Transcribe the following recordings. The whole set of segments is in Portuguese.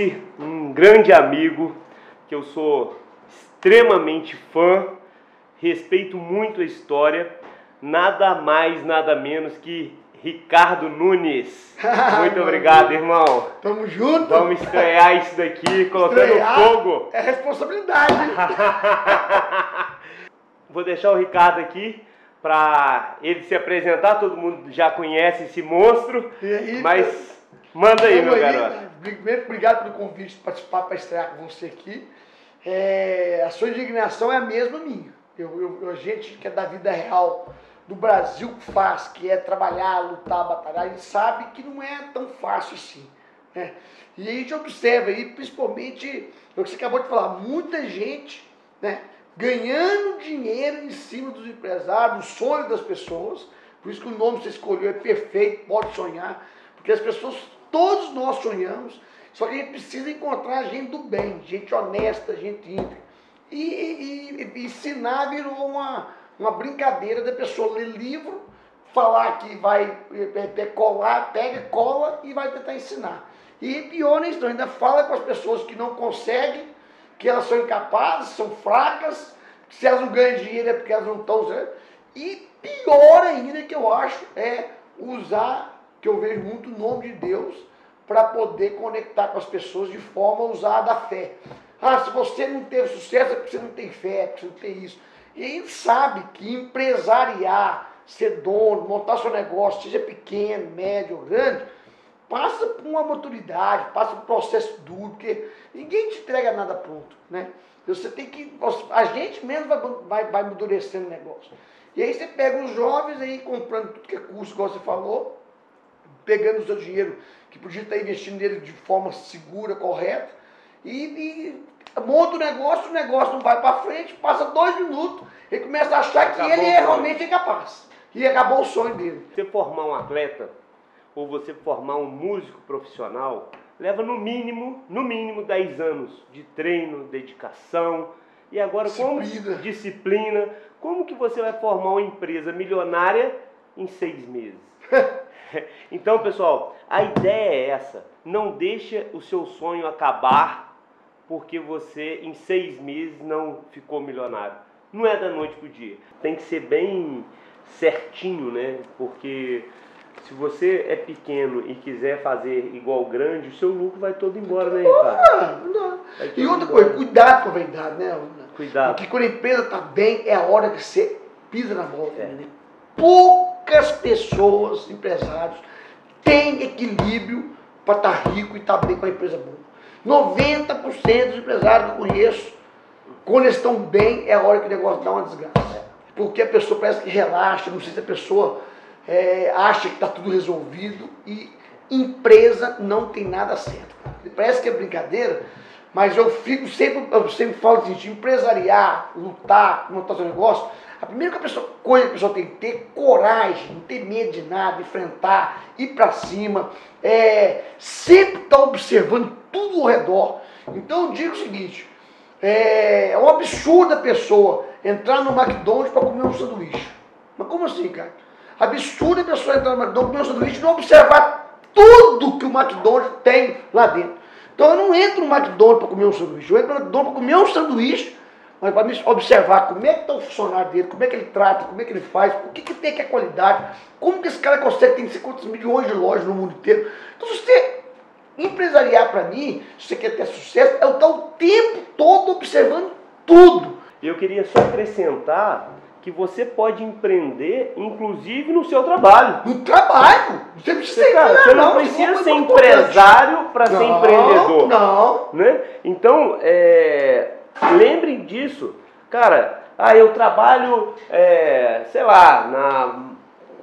trouxe um grande amigo que eu sou extremamente fã, respeito muito a história, nada mais, nada menos que Ricardo Nunes. Muito obrigado, irmão. Tamo junto. Vamos estrear isso daqui, colocando Estrear fogo. É responsabilidade. Vou deixar o Ricardo aqui para ele se apresentar. Todo mundo já conhece esse monstro, aí, mas manda aí, Tamo meu garoto. Primeiro, obrigado pelo convite de participar para estrear com você aqui. É, a sua indignação é a mesma minha. Eu, eu- eu- a gente que é da vida real do Brasil que faz, que é trabalhar, lutar, batalhar, a gente sabe que não é tão fácil assim. né? E a gente observa aí, principalmente, é o que você acabou de falar, muita gente né, ganhando dinheiro em cima dos empresários, do sonho das pessoas. Por isso que o nome que você escolheu é perfeito, pode sonhar, porque as pessoas, todos nós sonhamos, só que a gente precisa encontrar gente do bem, gente honesta, gente íntegra. E, e- e ensinar virou uma, uma brincadeira da pessoa ler livro, falar que vai é, colar, pega, cola e vai tentar ensinar. E pior nisso, ainda fala com as pessoas que não conseguem, que elas são incapazes, são fracas, que se elas não ganham dinheiro é porque elas não estão. E pior ainda que eu acho é usar, que eu vejo muito o nome de Deus, para poder conectar com as pessoas de forma a usar da fé. Ah, se você não teve sucesso é porque você não tem fé, é porque você não tem isso. E a gente sabe que empresariar, ser dono, montar seu negócio, seja pequeno, médio ou grande, passa por uma maturidade, passa por um processo duro, porque ninguém te entrega nada pronto, né? Você tem que, a gente mesmo vai, vai, vai amadurecendo o negócio. E aí você pega os jovens aí comprando tudo que é curso, igual você falou, pegando o seu dinheiro que podia estar investindo nele de forma segura, correta, e, e monta o negócio, o negócio não vai para frente, passa dois minutos, ele começa a achar que Acabou ele o é realmente incapaz. E acabou o sonho dele. Você formar um atleta ou você formar um músico profissional leva no mínimo, no mínimo 10 anos de treino, dedicação. E agora como Disciplina. disciplina, como que você vai formar uma empresa milionária em seis meses? então, pessoal, a ideia é essa. Não deixa o seu sonho acabar porque você em seis meses não ficou milionário. Não é da noite pro dia. Tem que ser bem certinho, né? Porque se você é pequeno e quiser fazer igual grande, o seu lucro vai todo embora, né, Ricardo? Ah, E outra embora. coisa, cuidado com a vaidade, né? Cuidado. Porque quando a empresa está bem, é a hora que você pisa na bola. É. né? Poucas pessoas, empresários, têm equilíbrio para estar rico e estar bem com a empresa boa. 90% dos empresários que eu conheço, quando eles estão bem, é a hora que o negócio dá uma desgraça. Porque a pessoa parece que relaxa, não sei se a pessoa é, acha que está tudo resolvido e empresa não tem nada certo. Parece que é brincadeira, mas eu fico sempre, eu sempre falo assim, de empresariar, lutar, montar seu negócio, a primeira coisa que a pessoa tem que ter coragem, não ter medo de nada, enfrentar, ir para cima, é, sempre estar observando tudo ao redor. Então eu digo o seguinte, é, é um absurdo a pessoa entrar no McDonald's para comer um sanduíche. Mas como assim, cara? Absurdo a pessoa entrar no McDonald's, comer um sanduíche e não observar tudo que o McDonald's tem lá dentro. Então eu não entro no McDonald's para comer um sanduíche, eu entro no McDonald's para comer um sanduíche, mas para me observar como é que está o funcionário dele, como é que ele trata, como é que ele faz, o que, que tem que é qualidade, como que esse cara consegue, não sei quantos milhões de lojas no mundo inteiro. Então se você empresariar para mim, se você quer ter sucesso, é eu estar o tempo todo observando tudo. Eu queria só acrescentar que você pode empreender, inclusive no seu trabalho. No trabalho. Você precisa Você, cara, você não é precisa coisa ser empresário para ser Não, empreendedor. Não. né? Então, é, lembrem disso. Cara, ah, eu trabalho, é, sei lá, na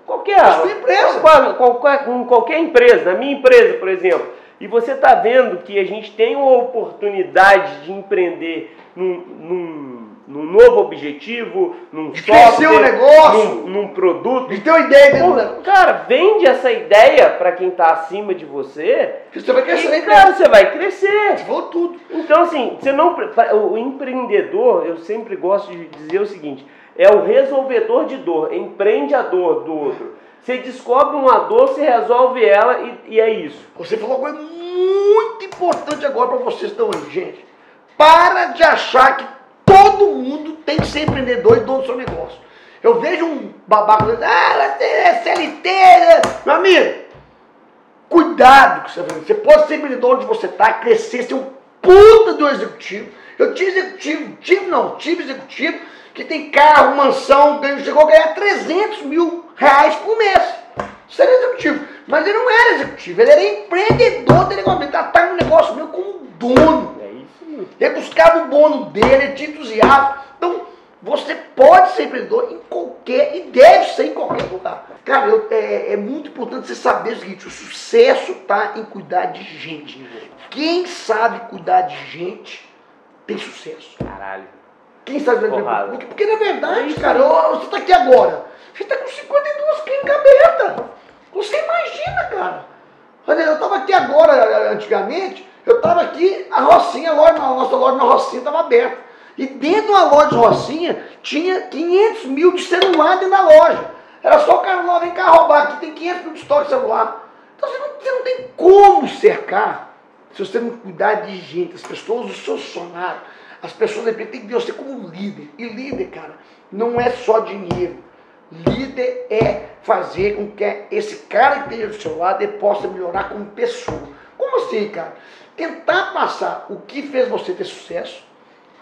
qualquer, empresa. qual- qualquer, com qualquer empresa, na minha empresa, por exemplo. E você está vendo que a gente tem uma oportunidade de empreender num, num, num novo objetivo, num De software, o negócio. num, num produto. De ter uma ideia dentro Pô, cara, vende essa ideia para quem está acima de você. Você vai crescer E, cara, você vai crescer. Falou tudo. Então, assim, você não. O empreendedor, eu sempre gosto de dizer o seguinte: é o resolvedor de dor, empreende a dor do outro. Você descobre uma dor, você resolve ela e, e é isso. Você falou uma coisa muito importante agora para vocês estão aí, gente. Para de achar que todo mundo tem que ser empreendedor e dono do seu negócio. Eu vejo um babaca dizendo, ah, é CLT. Né? Meu amigo, cuidado com você vai Você pode ser empreendedor onde você está, crescer, ser um puta do executivo. Eu tive executivo, tive não, tive executivo que tem carro, mansão, chegou a ganhar 300 mil reais por mês. Isso era executivo. Mas ele não era executivo, ele era empreendedor ele tratava o negócio meu como dono. É. Ele buscava o bônus dele, ele tinha entusiasmo. Então, você pode ser empreendedor em qualquer, e deve ser em qualquer lugar. Cara, eu, é, é, muito importante você saber o seguinte: o sucesso está em cuidar de gente. Quem sabe cuidar de gente tem sucesso. Caralho. Quem sabe cuidar porque, porque na verdade, é cara, você está aqui agora. Você está com 52 clínicas abertas. Você imagina, cara. Eu estava aqui agora, antigamente, eu estava aqui, a Rocinha, a, loja, a nossa loja na Rocinha estava aberta. E dentro de uma loja de Rocinha, tinha 500 mil de celular dentro da loja. Era só o cara lá, vem cá roubar, aqui tem 500 mil de estoque de celular. Então você não, você não tem como cercar se você não cuidar de gente, as pessoas, os seus funcionários. As pessoas de repente tem que você como líder. E líder, cara, não é só dinheiro. Líder é fazer com que esse cara que esteja do seu lado possa melhorar como pessoa. Como assim, cara? Tentar passar o que fez você ter sucesso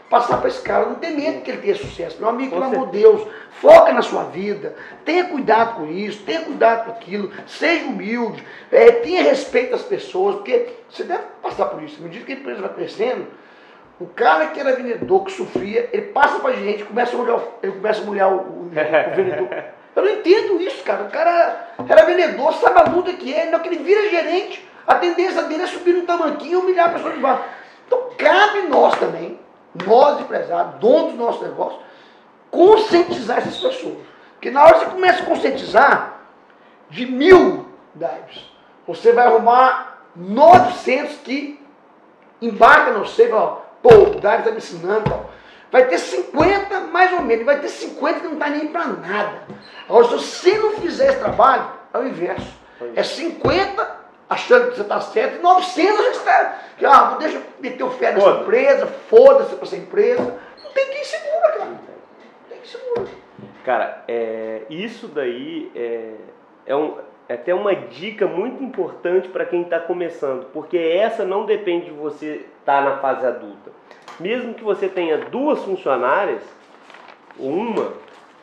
passar para esse cara. Não tem medo que ele tenha sucesso. Meu amigo, pelo amor de Deus, foca na sua vida, tenha cuidado com isso, tenha cuidado com aquilo, seja humilde, é, tenha respeito às pessoas, porque você deve passar por isso. À medida que a empresa vai crescendo, o cara que era vendedor, que sofria, ele passa para a gente, começa a molhar, ele começa a molhar o, o, o vendedor. Eu não entendo isso, cara. O cara era vendedor, sabe a luta que é, não que ele vira gerente, a tendência dele é subir no tamanquinho e humilhar a pessoa de baixo. Então cabe nós também nós empresários, donos do nosso negócio, conscientizar essas pessoas. Porque na hora que você começa a conscientizar, de mil dives, você vai arrumar 900 que embarca no sei, ó, pô, o dive está me ensinando, ó. vai ter 50 mais ou menos, vai ter 50 que não está nem para nada. Agora, se você não fizer esse trabalho, é o inverso. É 50 achando que você está certo, e 900 você está. Ah, deixa eu meter o fé nessa empresa, foda-se para essa empresa. Não tem quem segura, cara. Não tem quem segura. Cara, é, isso daí é, é, um, é até uma dica muito importante para quem está começando, porque essa não depende de você estar tá na fase adulta. Mesmo que você tenha duas funcionárias, uma,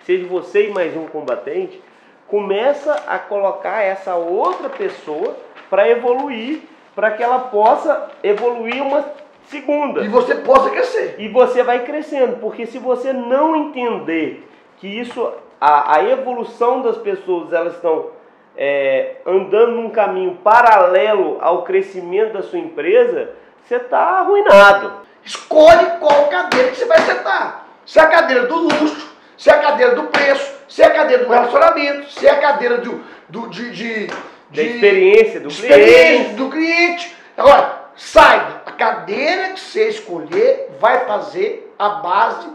seja você e mais um combatente, começa a colocar essa outra pessoa para evoluir, para que ela possa evoluir uma segunda. E você possa crescer. E você vai crescendo, porque se você não entender que isso, a, a evolução das pessoas, elas estão é, andando num caminho paralelo ao crescimento da sua empresa, você está arruinado. Escolhe qual cadeira que você vai sentar. Se é a cadeira do luxo, se é a cadeira do preço, se é a cadeira do relacionamento, se é a cadeira do, do de, de da experiência do experiência cliente. do cliente. Agora, saiba, a cadeira que você escolher vai fazer a base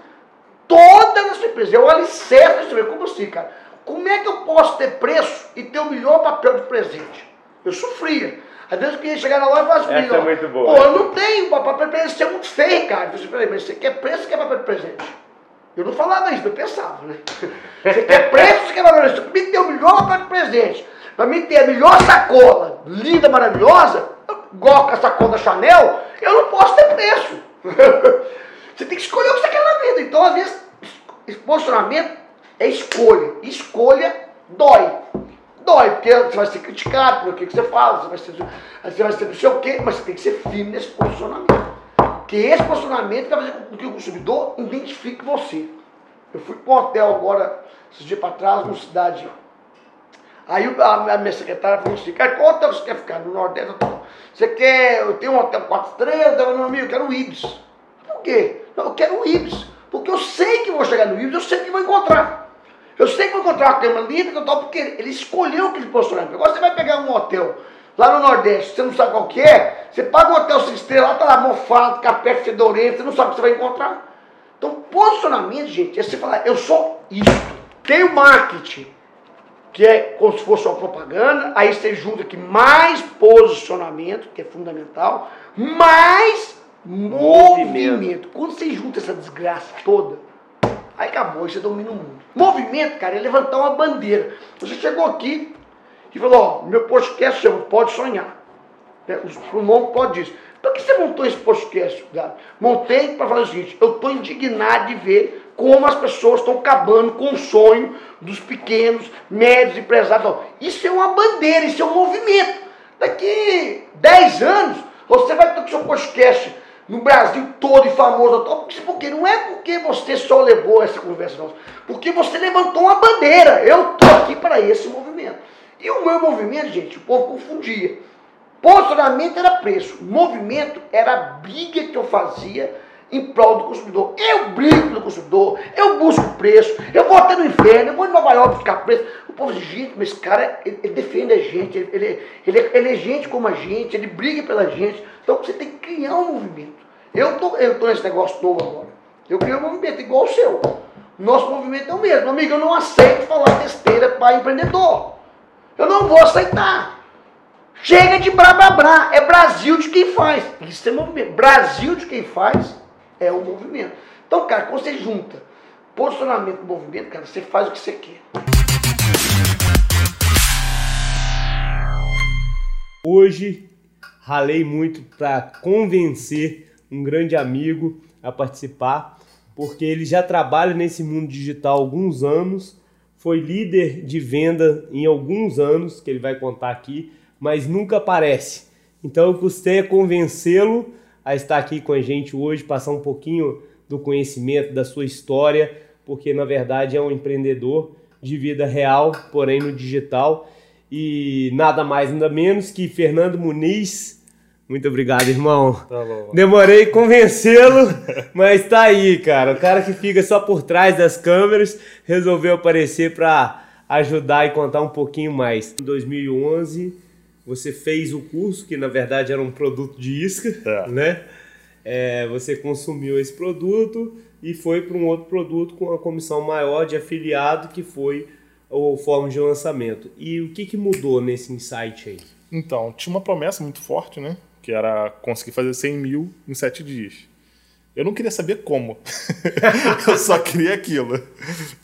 toda da sua empresa. É o alicerce da sua. Como assim, cara? Como é que eu posso ter preço e ter o melhor papel de presente? Eu sofria. Às vezes queria chegar na loja e falar assim, Essa é muito boa. Pô, eu não tenho papel de presente, isso é muito feio, cara. Eu disse, peraí, mas você quer preço ou quer papel de presente? Eu não falava isso, eu pensava, né? Você quer preço ou quer papel de presente? Você tem o melhor papel de presente para mim ter a melhor sacola, linda, maravilhosa, igual a sacola da Chanel, eu não posso ter preço. você tem que escolher o que você quer na vida. Então, às vezes, posicionamento é escolha. Escolha dói. Dói, porque você vai ser criticado por o que você fala, você vai ser, você vai ser não sei o quê, mas você tem que ser firme nesse posicionamento. Porque esse posicionamento vai fazer com que o consumidor identifique você. Eu fui para um hotel agora, esses dias para trás, numa cidade Aí a, minha secretária falou assim, cara, qual hotel você quer ficar? No Nordeste? Você quer, eu tenho um hotel quatro estrelas, meu amigo, eu quero o Ibis. Por quê? Eu quero o Ibis. Porque eu sei que vou chegar no Ibis, eu sei que vou encontrar. Eu sei que vou encontrar uma cama linda, porque ele escolheu aquele posicionamento. Agora você vai pegar um hotel lá no Nordeste, você não sabe qual que é, você paga um hotel cinco estrelas, lá tá lá mofado, capé fedorento, você não sabe o que você vai encontrar. Então, posicionamento, gente, é você falar, eu sou isso. Tenho marketing, que é como se fosse uma propaganda, aí você junta aqui mais posicionamento, que é fundamental, mais movimento. movimento. Quando você junta essa desgraça toda, aí acabou, aí você domina o mundo. Movimento, cara, é levantar uma bandeira. Você chegou aqui e falou, ó, meu podcast chama Pode Sonhar. É, o nome pode disso. Por que você montou esse podcast, Gato? Montei para falar o seguinte, eu estou indignado de ver como as pessoas estão acabando com o sonho dos pequenos, médios empresários. Isso é uma bandeira, isso é um movimento. Daqui 10 anos, você vai ter o seu podcast no Brasil todo e famoso. Porque não é porque você só levou essa conversa, não. Porque você levantou uma bandeira. Eu estou aqui para esse movimento. E o meu movimento, gente, o povo confundia. Posicionamento era preço. Movimento era a briga que eu fazia em prol do consumidor. Eu brigo pelo consumidor, eu busco preço, eu vou até no inferno, eu vou em Nova York buscar preço. O povo diz, gente, mas esse cara, ele, ele defende a gente, ele, ele, ele, é gente como a gente, ele briga pela gente. Então você tem que criar um movimento. Eu tô, eu tô nesse negócio novo agora. Eu criei um movimento igual o seu. Nosso movimento é o mesmo. Amigo, eu não aceito falar besteira para empreendedor. Eu não vou aceitar. Chega de blá blá. É Brasil de quem faz. Isso é movimento. Brasil de quem faz é o movimento. Então, cara, quando você junta posicionamento e movimento, cara, você faz o que você quer. Hoje ralei muito para convencer um grande amigo a participar, porque ele já trabalha nesse mundo digital há alguns anos, foi líder de venda em alguns anos, que ele vai contar aqui, mas nunca aparece. Então eu custei a convencê-lo a estar aqui com a gente hoje, passar um pouquinho do conhecimento da sua história, porque na verdade é um empreendedor de vida real, porém no digital. E nada mais, nada menos que Fernando Muniz. Muito obrigado, irmão. Tá bom. Demorei convencê-lo, mas tá aí, cara. O cara que fica só por trás das câmeras resolveu aparecer para ajudar e contar um pouquinho mais. Em 2011, você fez o curso, que na verdade era um produto de isca, é. né? É, você consumiu esse produto e foi para um outro produto com uma comissão maior de afiliado, que foi o forma de lançamento. E o que, que mudou nesse insight aí? Então, tinha uma promessa muito forte, né? Que era conseguir fazer 100 mil em 7 dias. Eu não queria saber como. eu só queria aquilo.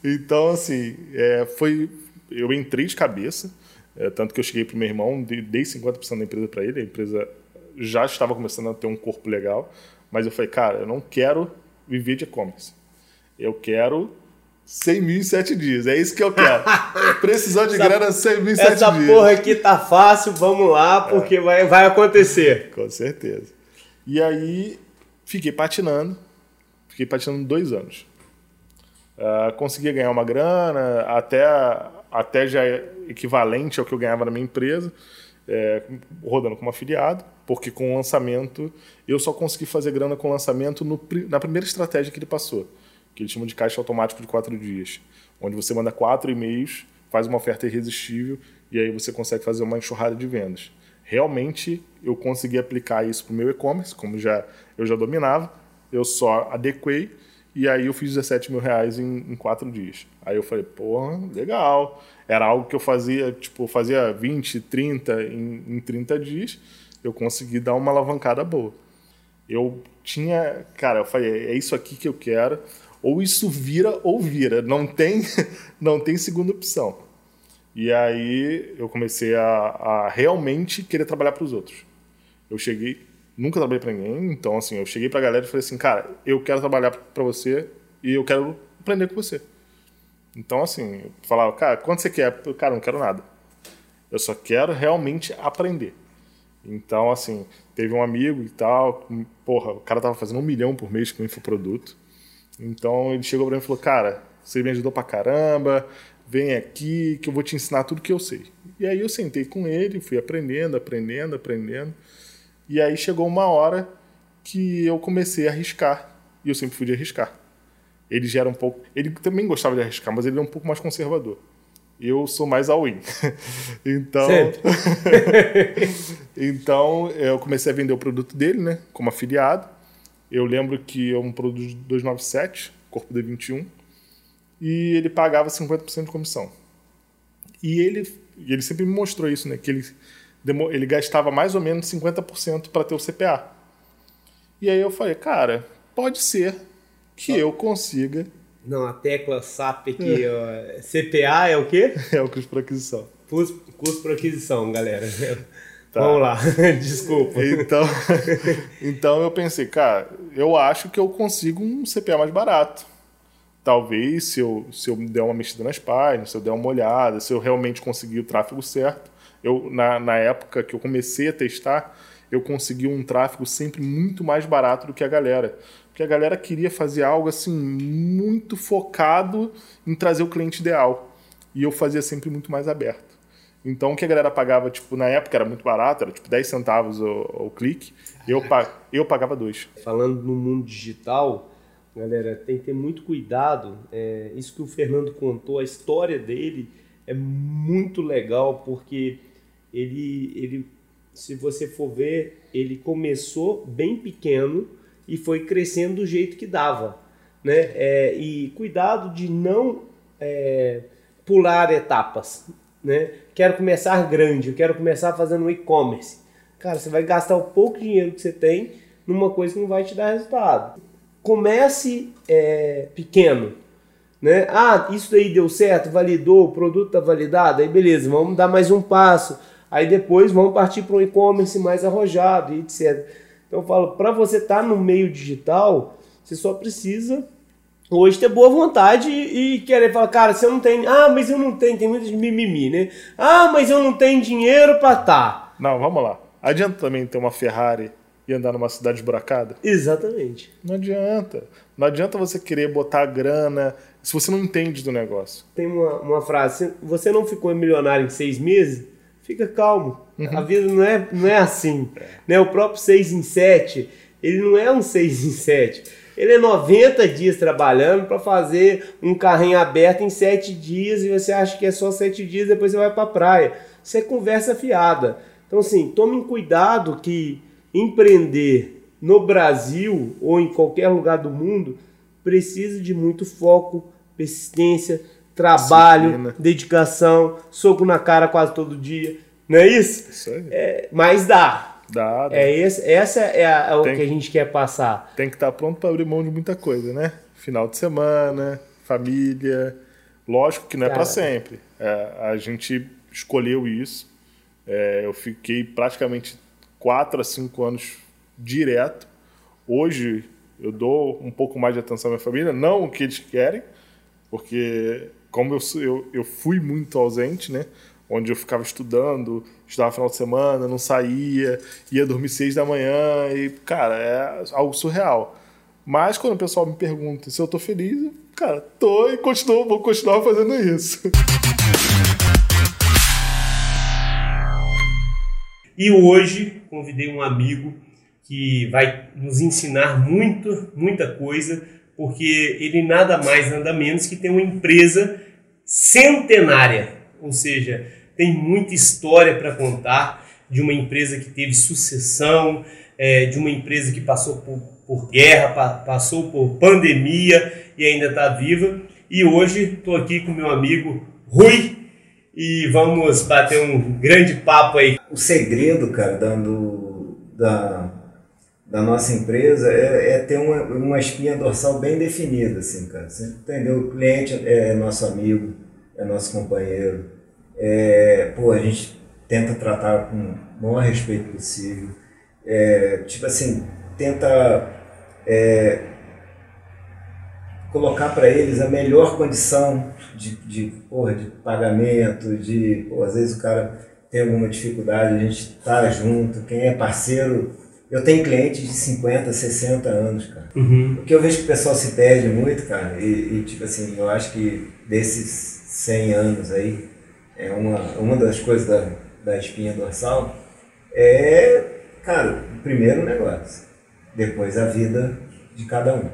Então, assim, é, foi. Eu entrei de cabeça. É, tanto que eu cheguei para o meu irmão, dei 50% da empresa para ele, a empresa já estava começando a ter um corpo legal, mas eu falei, cara, eu não quero viver de e-commerce. Eu quero 100 mil em 7 dias. É isso que eu quero. Precisando de essa, grana, 100 mil em 7 dias. Essa porra aqui tá fácil, vamos lá, porque é. vai, vai acontecer. Com certeza. E aí, fiquei patinando. Fiquei patinando dois anos. Uh, consegui ganhar uma grana, até, até já equivalente ao que eu ganhava na minha empresa, é, rodando como afiliado, porque com o lançamento eu só consegui fazer grana com o lançamento no, na primeira estratégia que ele passou, que ele chama de caixa automático de quatro dias, onde você manda quatro e-mails, faz uma oferta irresistível e aí você consegue fazer uma enxurrada de vendas. Realmente eu consegui aplicar isso para o meu e-commerce, como já eu já dominava, eu só adequei e aí eu fiz 17 mil reais em, em quatro dias. Aí eu falei, porra, legal. Era algo que eu fazia, tipo, fazia 20, 30 em, em 30 dias. Eu consegui dar uma alavancada boa. Eu tinha, cara, eu falei, é isso aqui que eu quero. Ou isso vira ou vira. Não tem, não tem segunda opção. E aí eu comecei a, a realmente querer trabalhar para os outros. Eu cheguei, nunca trabalhei para ninguém, então assim, eu cheguei para a galera e falei assim, cara, eu quero trabalhar para você e eu quero aprender com você. Então assim, eu falava, cara, quanto você quer? Cara, não quero nada. Eu só quero realmente aprender. Então, assim, teve um amigo e tal, porra, o cara tava fazendo um milhão por mês com infoproduto. Então ele chegou para mim e falou, cara, você me ajudou pra caramba, vem aqui que eu vou te ensinar tudo que eu sei. E aí eu sentei com ele, fui aprendendo, aprendendo, aprendendo. E aí chegou uma hora que eu comecei a arriscar. E eu sempre fui de arriscar. Ele já era um pouco. Ele também gostava de arriscar, mas ele é um pouco mais conservador. Eu sou mais all-in. então. então, eu comecei a vender o produto dele, né? Como afiliado. Eu lembro que é um produto 297, corpo D21. E ele pagava 50% de comissão. E ele, ele sempre me mostrou isso, né? Que ele, ele gastava mais ou menos 50% para ter o CPA. E aí eu falei, cara, pode ser que eu consiga. Não, a tecla SAP aqui, é. ó, CPA é o quê? É o custo por aquisição. Custo, custo por aquisição, galera. Tá. Vamos lá, desculpa. Então, então eu pensei, cara, eu acho que eu consigo um CPA mais barato. Talvez se eu, se eu der uma mexida nas páginas, se eu der uma olhada, se eu realmente conseguir o tráfego certo. Eu, na, na época que eu comecei a testar, eu consegui um tráfego sempre muito mais barato do que a galera. Porque a galera queria fazer algo assim muito focado em trazer o cliente ideal. E eu fazia sempre muito mais aberto. Então o que a galera pagava, tipo, na época era muito barato, era tipo 10 centavos o, o clique, eu, eu pagava dois. Falando no mundo digital, galera, tem que ter muito cuidado. É, isso que o Fernando contou, a história dele é muito legal, porque ele, ele, se você for ver, ele começou bem pequeno e foi crescendo do jeito que dava. Né? É, e cuidado de não é, pular etapas né? Quero começar grande, eu quero começar fazendo e-commerce. Cara, você vai gastar o pouco dinheiro que você tem numa coisa que não vai te dar resultado. Comece é, pequeno, né? Ah, isso daí deu certo, validou, o produto está validado, aí beleza, vamos dar mais um passo. Aí depois vamos partir para um e-commerce mais arrojado e etc. Então eu falo, para você estar tá no meio digital, você só precisa hoje ter boa vontade e, querer falar, cara, se eu não tenho. Ah, mas eu não tenho, tem muito de mimimi, né? Ah, mas eu não tenho dinheiro pra tá. Não, vamos lá. Adianta também ter uma Ferrari e andar numa cidade esburacada? Exatamente. Não adianta. Não adianta você querer botar grana se você não entende do negócio. Tem uma, uma frase: você não ficou milionário em seis meses? Fica calmo. Uhum. A vida não é, não é assim. É. Né? O próprio seis em sete, ele não é um seis em sete ele é 90 dias trabalhando para fazer um carrinho aberto em 7 dias e você acha que é só 7 dias depois você vai para a praia. Isso é conversa fiada. Então, assim, tomem cuidado que empreender no Brasil ou em qualquer lugar do mundo precisa de muito foco, persistência, trabalho, Disciplina. dedicação, soco na cara quase todo dia. Não é isso? Isso aí. É, mas dá. Dá, dá. É esse, essa é, a, é o tem, que a gente quer passar. Tem que estar tá pronto para abrir mão de muita coisa, né? Final de semana, família. Lógico que não é para sempre. É, a gente escolheu isso. É, eu fiquei praticamente 4 a 5 anos direto. Hoje eu dou um pouco mais de atenção à minha família, não o que eles querem, porque como eu, eu, eu fui muito ausente, né? onde eu ficava estudando, estudava final de semana, não saía, ia dormir seis da manhã e, cara, é algo surreal. Mas quando o pessoal me pergunta se eu tô feliz, cara, tô e continuo, vou continuar fazendo isso. E hoje convidei um amigo que vai nos ensinar muito, muita coisa, porque ele nada mais nada menos que tem uma empresa centenária, ou seja, tem muita história para contar de uma empresa que teve sucessão, é, de uma empresa que passou por, por guerra, pa, passou por pandemia e ainda está viva. E hoje estou aqui com meu amigo Rui e vamos bater um grande papo aí. O segredo, cara, do, da, da nossa empresa é, é, ter uma, uma espinha dorsal bem definida, assim, cara. Você entendeu? O cliente é nosso amigo, é nosso companheiro, é, pô, a gente tenta tratar com o maior respeito possível. É, tipo assim, tenta é, colocar para eles a melhor condição de, de, porra, de pagamento, de, pô, às vezes o cara tem alguma dificuldade, a gente tá junto, quem é parceiro. Eu tenho clientes de 50, 60 anos, cara. Uhum. O que eu vejo que o pessoal se perde muito, cara, e, e tipo assim, eu acho que desses 100 anos aí, é uma, uma das coisas da, da espinha dorsal, é, cara, primeiro o negócio, depois a vida de cada um.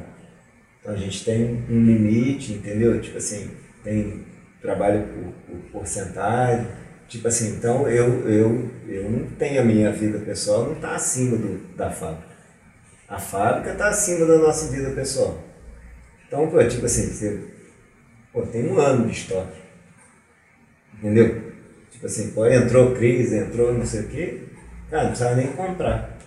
Então a gente tem um limite, entendeu? Tipo assim, tem trabalho por, por porcentagem, tipo assim, então eu, eu, eu não tenho a minha vida pessoal, não está acima do, da fábrica. A fábrica está acima da nossa vida pessoal. Então, pô, tipo assim, você pô, tem um ano de estoque Entendeu? Tipo assim, pô, entrou crise, entrou não sei o quê, cara, não precisa nem comprar.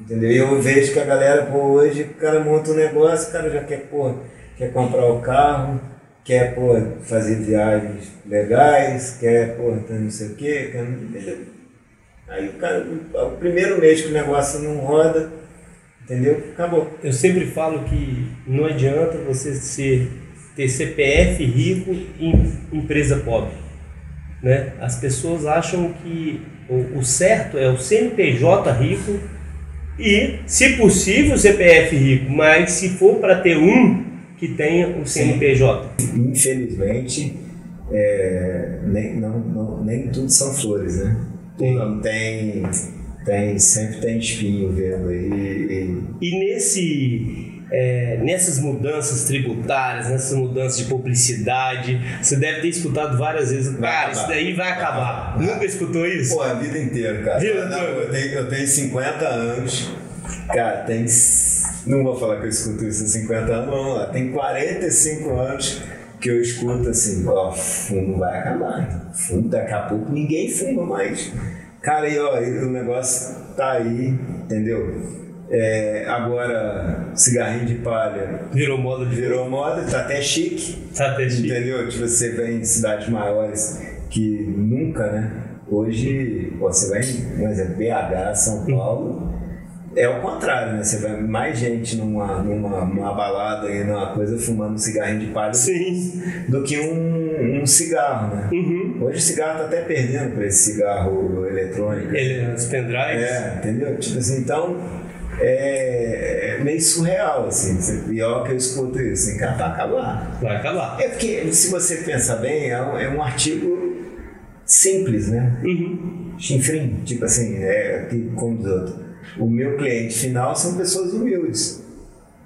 Entendeu? E eu vejo que a galera, pô, hoje o cara monta um negócio, o cara já quer, pô, quer comprar o carro, quer, pô, fazer viagens legais, quer, pô, não sei o quê, entendeu? Aí o cara, o primeiro mês que o negócio não roda, entendeu? Acabou. Eu sempre falo que não adianta você ser, ter CPF rico em empresa pobre. Né? As pessoas acham que o, o certo é o CNPJ rico e, se possível, o CPF rico, mas se for para ter um que tenha o CNPJ. Infelizmente, é, nem, não, não, nem tudo são flores, né? Tem, tem, tem sempre tem espinho vendo aí. E, e nesse é, nessas mudanças tributárias, nessas mudanças de publicidade, você deve ter escutado várias vezes, cara, isso daí vai acabar. Nunca escutou isso? Pô, a vida inteira, cara. Vida não, eu, tenho, eu tenho 50 anos, cara, tem. Não vou falar que eu escuto isso há 50 anos, vamos lá, tem 45 anos que eu escuto assim, ó, fumo vai acabar. Fumo, daqui a pouco ninguém fuma mais. Cara, e ó, o negócio tá aí, entendeu? É, agora, cigarrinho de palha. Virou moda de Virou moda, tá até chique. Tá até chique. Entendeu? Tipo, você vem em cidades maiores que nunca, né? Hoje, você vai em, por exemplo, BH, São Paulo. É o contrário, né? Você vai mais gente numa, numa, numa balada e numa coisa fumando um cigarrinho de palha Sim. do que um, um cigarro, né? Uhum. Hoje o cigarro tá até perdendo para esse cigarro eletrônico. Ele, os pendrives. É, entendeu? Tipo assim, então é, é meio surreal, assim. Pior que eu escuto isso, assim, cara, vai acabar. Vai acabar. É porque, se você pensar bem, é um, é um artigo simples, né? Uhum. Chinfrim, tipo assim, é como diz outro. O meu cliente final são pessoas humildes.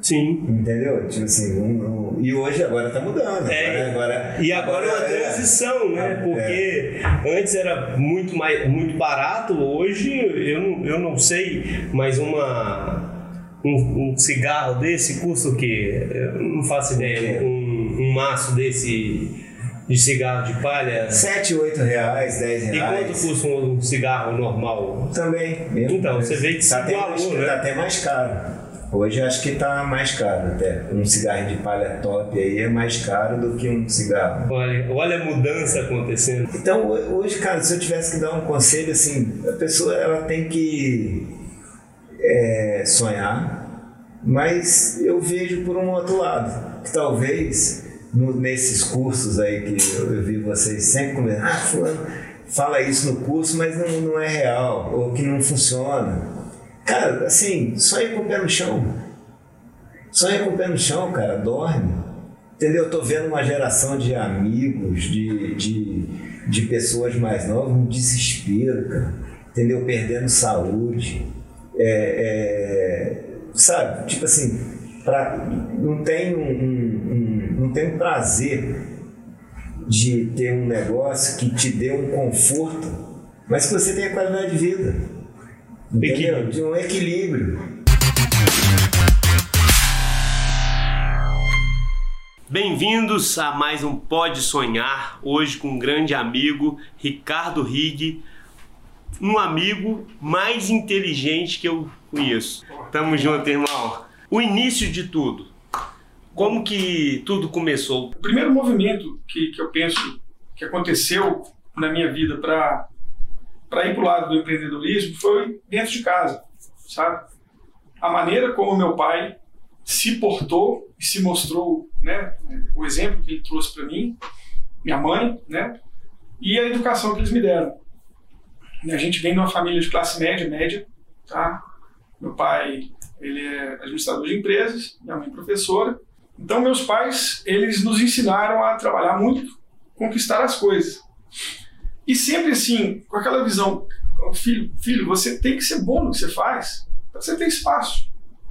Sim. Entendeu? Tipo assim, um, um, e hoje agora tá mudando. É, agora, agora, e agora, agora é uma transição, né? É. Porque antes era muito, mais, muito barato, hoje eu não, eu não sei, mas uma. Um, um cigarro desse custa o quê? Eu não faço ideia. Um, um maço desse de cigarro de palha. 7, 8 reais, 10 E reais. quanto custa um cigarro normal? Também. mesmo Então, preço. você vê que se tá até, mais, né? tá até mais caro. Hoje acho que tá mais caro até. Um cigarro de palha top aí é mais caro do que um cigarro. Olha, olha a mudança acontecendo. Então hoje, cara, se eu tivesse que dar um conselho assim, a pessoa ela tem que é, sonhar, mas eu vejo por um outro lado, que talvez nesses cursos aí que eu, eu vi vocês sempre conversando, ah, fulano, fala isso no curso, mas não, não é real, ou que não funciona. Cara, assim, sonha com o pé no chão. Sonha com o pé no chão, cara, dorme. Entendeu? Eu tô vendo uma geração de amigos, de, de, de pessoas mais novas, um desespero, cara. Entendeu? Perdendo saúde. É, é, sabe? Tipo assim, pra, não tem um, um- tem prazer de ter um negócio que te dê um conforto, mas que você tenha qualidade de vida. Entendeu? De um equilíbrio. Bem-vindos a mais um Pode Sonhar, hoje com um grande amigo, Ricardo Rig, um amigo mais inteligente que eu conheço. Tamo junto, irmão. O início de tudo. Como que tudo começou? O primeiro movimento que, que eu penso que aconteceu na minha vida para para ir para o lado do empreendedorismo foi dentro de casa, sabe? A maneira como meu pai se portou e se mostrou, né? O exemplo que ele trouxe para mim, minha mãe, né? E a educação que eles me deram. A gente vem de uma família de classe média, média, tá? Meu pai, ele é administrador de empresas, minha mãe professora. Então, meus pais, eles nos ensinaram a trabalhar muito, conquistar as coisas. E sempre assim, com aquela visão, "Ô, filho, filho, você tem que ser bom no que você faz, para você ter espaço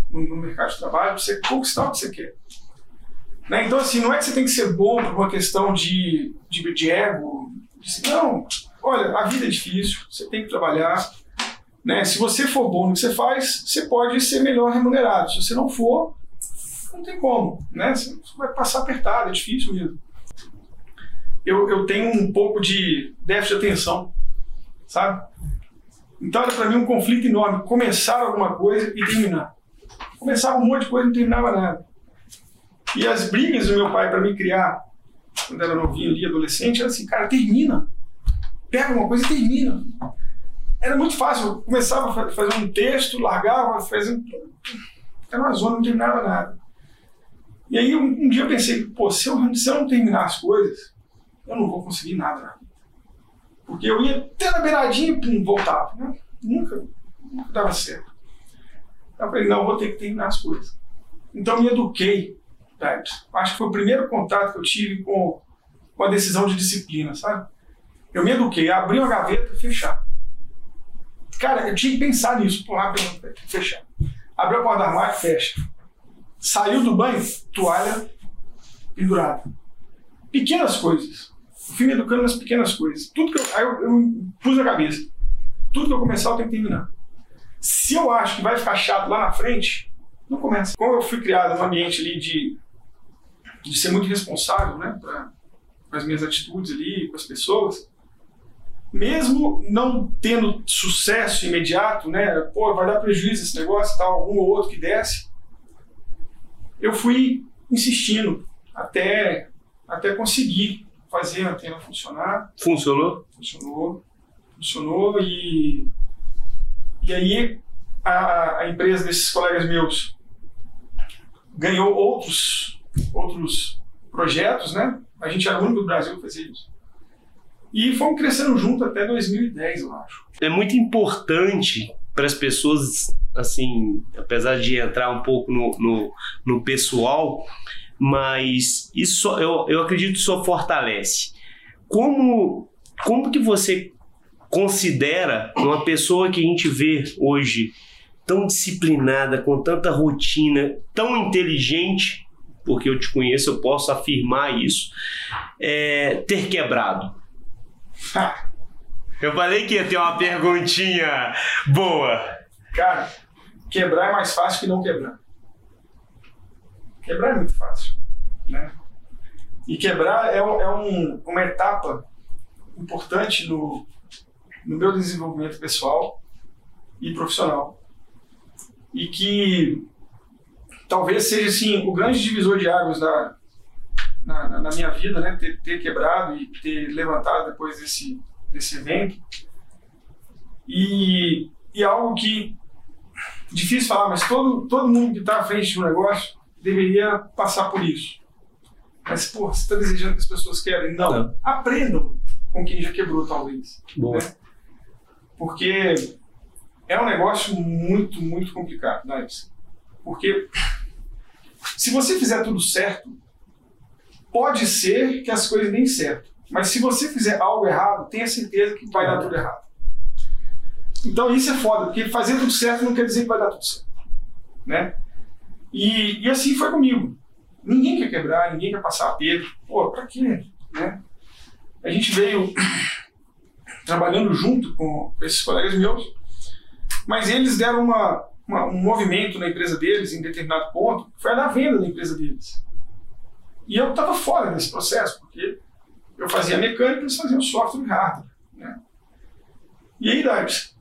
no, mercado de trabalho, você conquistar o que você quer. Né? Então, assim, não é que você tem que ser bom por uma questão de, de, de ego. de- Não, olha, a vida é difícil, você tem que trabalhar. Né? Se você for bom no que você faz, você pode ser melhor remunerado. Se você não for, não tem como, né? Você vai passar apertado, é difícil mesmo. eu, eu tenho um pouco de déficit de atenção, sabe? Então era para mim um conflito enorme começar alguma coisa e terminar. Começava um monte de coisa e não terminava nada. E as brigas do meu pai para me criar, quando era novinho ali, adolescente, era assim, cara, termina. Pega uma coisa e termina. Era muito fácil. Eu começava a fazer um texto, largava, fazia. Era uma zona, não terminava nada. E aí um, um, dia eu pensei, pô, se eu, se eu não terminar as coisas, eu não vou conseguir nada. Porque eu ia até na beiradinha e pum, voltava. Né? Nunca, nunca dava certo. Eu falei, não, eu vou ter que terminar as coisas. Então eu me eduquei. Tá? Acho que foi o primeiro contato que eu tive com, com a decisão de disciplina, sabe? Eu me eduquei, abri uma gaveta e fechar. Cara, eu tinha que pensar nisso, pô, rápido, fechar. Abriu a porta do armário, fecha. Saiu do banho, toalha pendurada. Pequenas coisas. Eu fui me educando nas pequenas coisas. Tudo que eu, aí eu, eu pus na cabeça. Tudo que eu começar, eu tenho que terminar. Se eu acho que vai ficar chato lá na frente, não começa. Como eu fui criado num ambiente ali de, de ser muito responsável, né, com as minhas atitudes ali, com as pessoas, mesmo não tendo sucesso imediato, né, pô, vai dar prejuízo esse negócio, tal, algum ou outro que desce, eu fui insistindo até, até conseguir fazer a antena funcionar. Funcionou? Funcionou. Funcionou e, e aí a, a empresa desses colegas meus ganhou outros, outros projetos, né? A gente era o único do Brasil que fazia isso. E fomos crescendo junto até 2010, eu acho. É muito importante para as pessoas, assim, apesar de entrar um pouco no, no, no pessoal, mas isso eu, eu acredito que isso fortalece. Como, como que você considera uma pessoa que a gente vê hoje tão disciplinada, com tanta rotina, tão inteligente, porque eu te conheço, eu posso afirmar isso, é, ter quebrado? Eu falei que ia ter uma perguntinha boa. Cara, quebrar é mais fácil que não quebrar. Quebrar é muito fácil. Né? E quebrar é, é um, uma etapa importante no, no meu desenvolvimento pessoal e profissional. E que talvez seja assim, o grande divisor de águas da, na, na minha vida, né? ter, ter quebrado e ter levantado depois desse, desse evento. E, e algo que difícil falar, mas todo, todo mundo que está à frente de um negócio deveria passar por isso. Mas, pô, você está desejando que as pessoas querem? Não. Não. Aprendam com quem já quebrou, talvez. Né? Porque é um negócio muito, muito complicado, né? Porque se você fizer tudo certo, pode ser que as coisas deem certo. Mas se você fizer algo errado, tenha certeza que vai dar tudo errado. Então isso é foda, porque fazer tudo certo não quer dizer que vai dar tudo certo. Né? E, e assim foi comigo. Ninguém quer quebrar, ninguém quer passar a perda. Pô, pra quê? Né? A gente veio trabalhando junto com esses colegas meus, mas eles deram uma, uma, um movimento na empresa deles em determinado ponto, foi na venda da empresa deles. E eu estava fora desse processo, porque eu fazia mecânica eles faziam software e hardware. Né? E aí, Davis,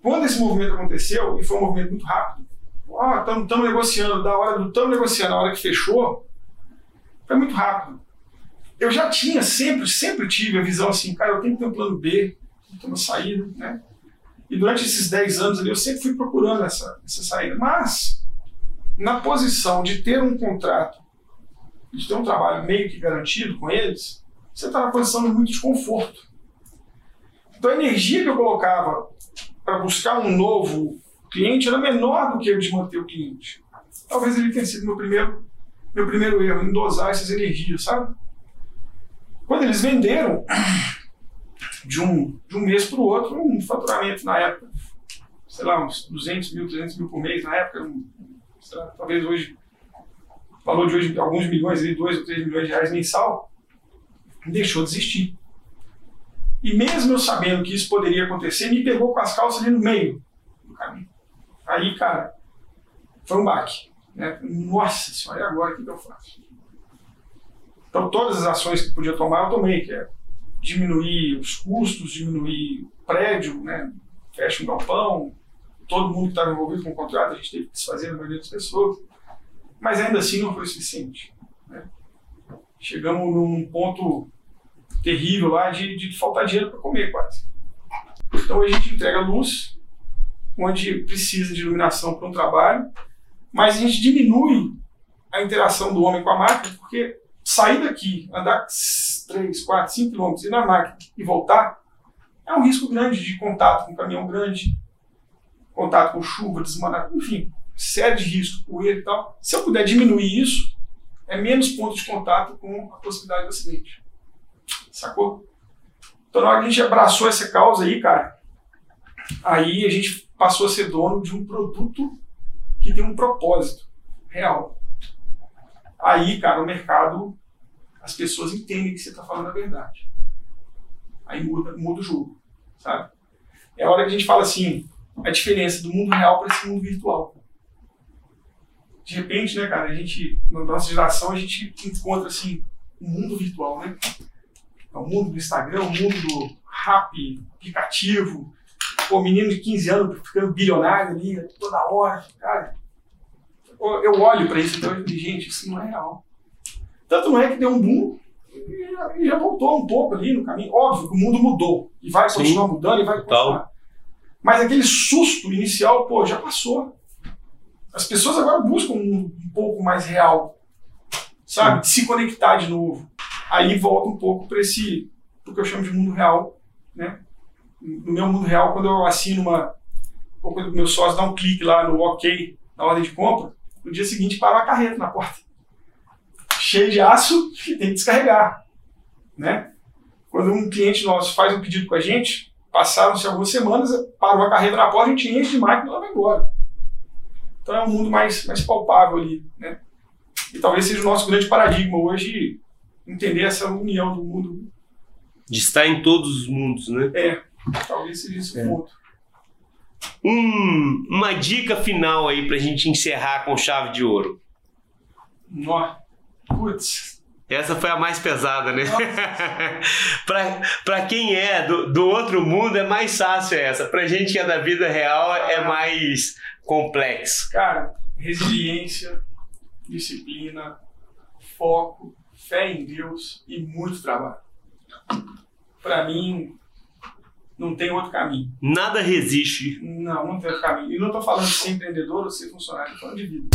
quando esse movimento aconteceu, e foi um movimento muito rápido, estamos oh, negociando, da hora do estamos negociando, a hora que fechou, foi muito rápido. Eu já tinha sempre, sempre tive a visão assim, cara, eu tenho que ter um plano B, tenho que ter uma saída, né? E durante esses 10 anos ali, eu sempre fui procurando essa, essa saída. Mas, na posição de ter um contrato, de ter um trabalho meio que garantido com eles, você está na posição de muito desconforto. Então, a energia que eu colocava para buscar um novo cliente era menor do que eu de manter o cliente. Talvez ele tenha sido meu primeiro, meu primeiro erro, em dosar essas energias, sabe? Quando eles venderam, de um, de um mês para o outro, um faturamento na época, sei lá, uns 200 mil, 300 mil por mês, na época, um, lá, talvez hoje, valor de hoje, alguns milhões, 2 ou 3 milhões de reais mensal, deixou de existir. E mesmo eu sabendo que isso poderia acontecer, me pegou com as calças ali no meio do caminho. Aí, cara, foi um baque. Né? Nossa senhora, e agora o que, eu faço? Então, todas as ações que podia tomar, eu tomei, que é diminuir os custos, diminuir o prédio, né? fecha um galpão, todo mundo que estava envolvido com o contrato, a gente teve que desfazer a maioria das pessoas. Mas ainda assim não foi suficiente. Né? Chegamos num ponto terrível lá de, de faltar dinheiro para comer quase. Então a gente entrega luz, onde precisa de iluminação para um trabalho, mas a gente diminui a interação do homem com a máquina, porque sair daqui, andar 3, 4, 5 quilômetros, ir na máquina e voltar, é um risco grande de contato com um caminhão grande, contato com chuva, desmanado, enfim, série de riscos, poeira e tal. Se eu puder diminuir isso, é menos ponto de contato com a possibilidade de acidente. Sacou? Então, na hora que a gente abraçou essa causa aí, cara, aí a gente passou a ser dono de um produto que tem um propósito real. Aí, cara, o mercado, as pessoas entendem que você está falando a verdade. Aí muda, muda o jogo, sabe? É a hora que a gente fala assim, a diferença do mundo real para esse mundo virtual. De repente, né, cara, a gente, na nossa geração, a gente encontra, assim, o um mundo virtual, né? É o mundo do Instagram, o mundo do rap, aplicativo, pô, menino de 15 anos ficando bilionário ali, toda hora, cara. Eu olho para isso então e digo, gente, isso não é real. Tanto não é que deu um boom e já voltou um pouco ali no caminho. Óbvio que o mundo mudou e vai Sim, continuar mudando e vai continuar. Mas aquele susto inicial, pô, já passou. As pessoas agora buscam um, um pouco mais real, sabe? De se conectar de novo. Aí volta um pouco para esse, o que eu chamo de mundo real, né? No meu mundo real, quando eu assino uma, quando o meu sócio dá um clique lá no OK, na ordem de compra, no dia seguinte para uma carreta na porta. Cheio de aço que tem que descarregar, né? Quando um cliente nosso faz um pedido com a gente, Passaram-se algumas semanas, parou a carreira na porta, a gente enche de máquina e ela vai embora. Então é um mundo mais, mais palpável ali, né? E talvez seja o nosso grande paradigma hoje entender essa união do mundo. De estar em todos os mundos, né? É, talvez seja esse o é. ponto. Um, uma dica final aí pra gente encerrar com chave de ouro. Nó. Putz, essa foi a mais pesada, né? para quem é do, do outro mundo é mais fácil essa. Pra gente que é da vida real é mais complexo. Cara, resiliência, disciplina, foco, fé em Deus e muito trabalho. Para mim, não tem outro caminho. Nada resiste. Não, não tem outro caminho. E não tô falando de ser empreendedor ou ser funcionário, tô falando de vida.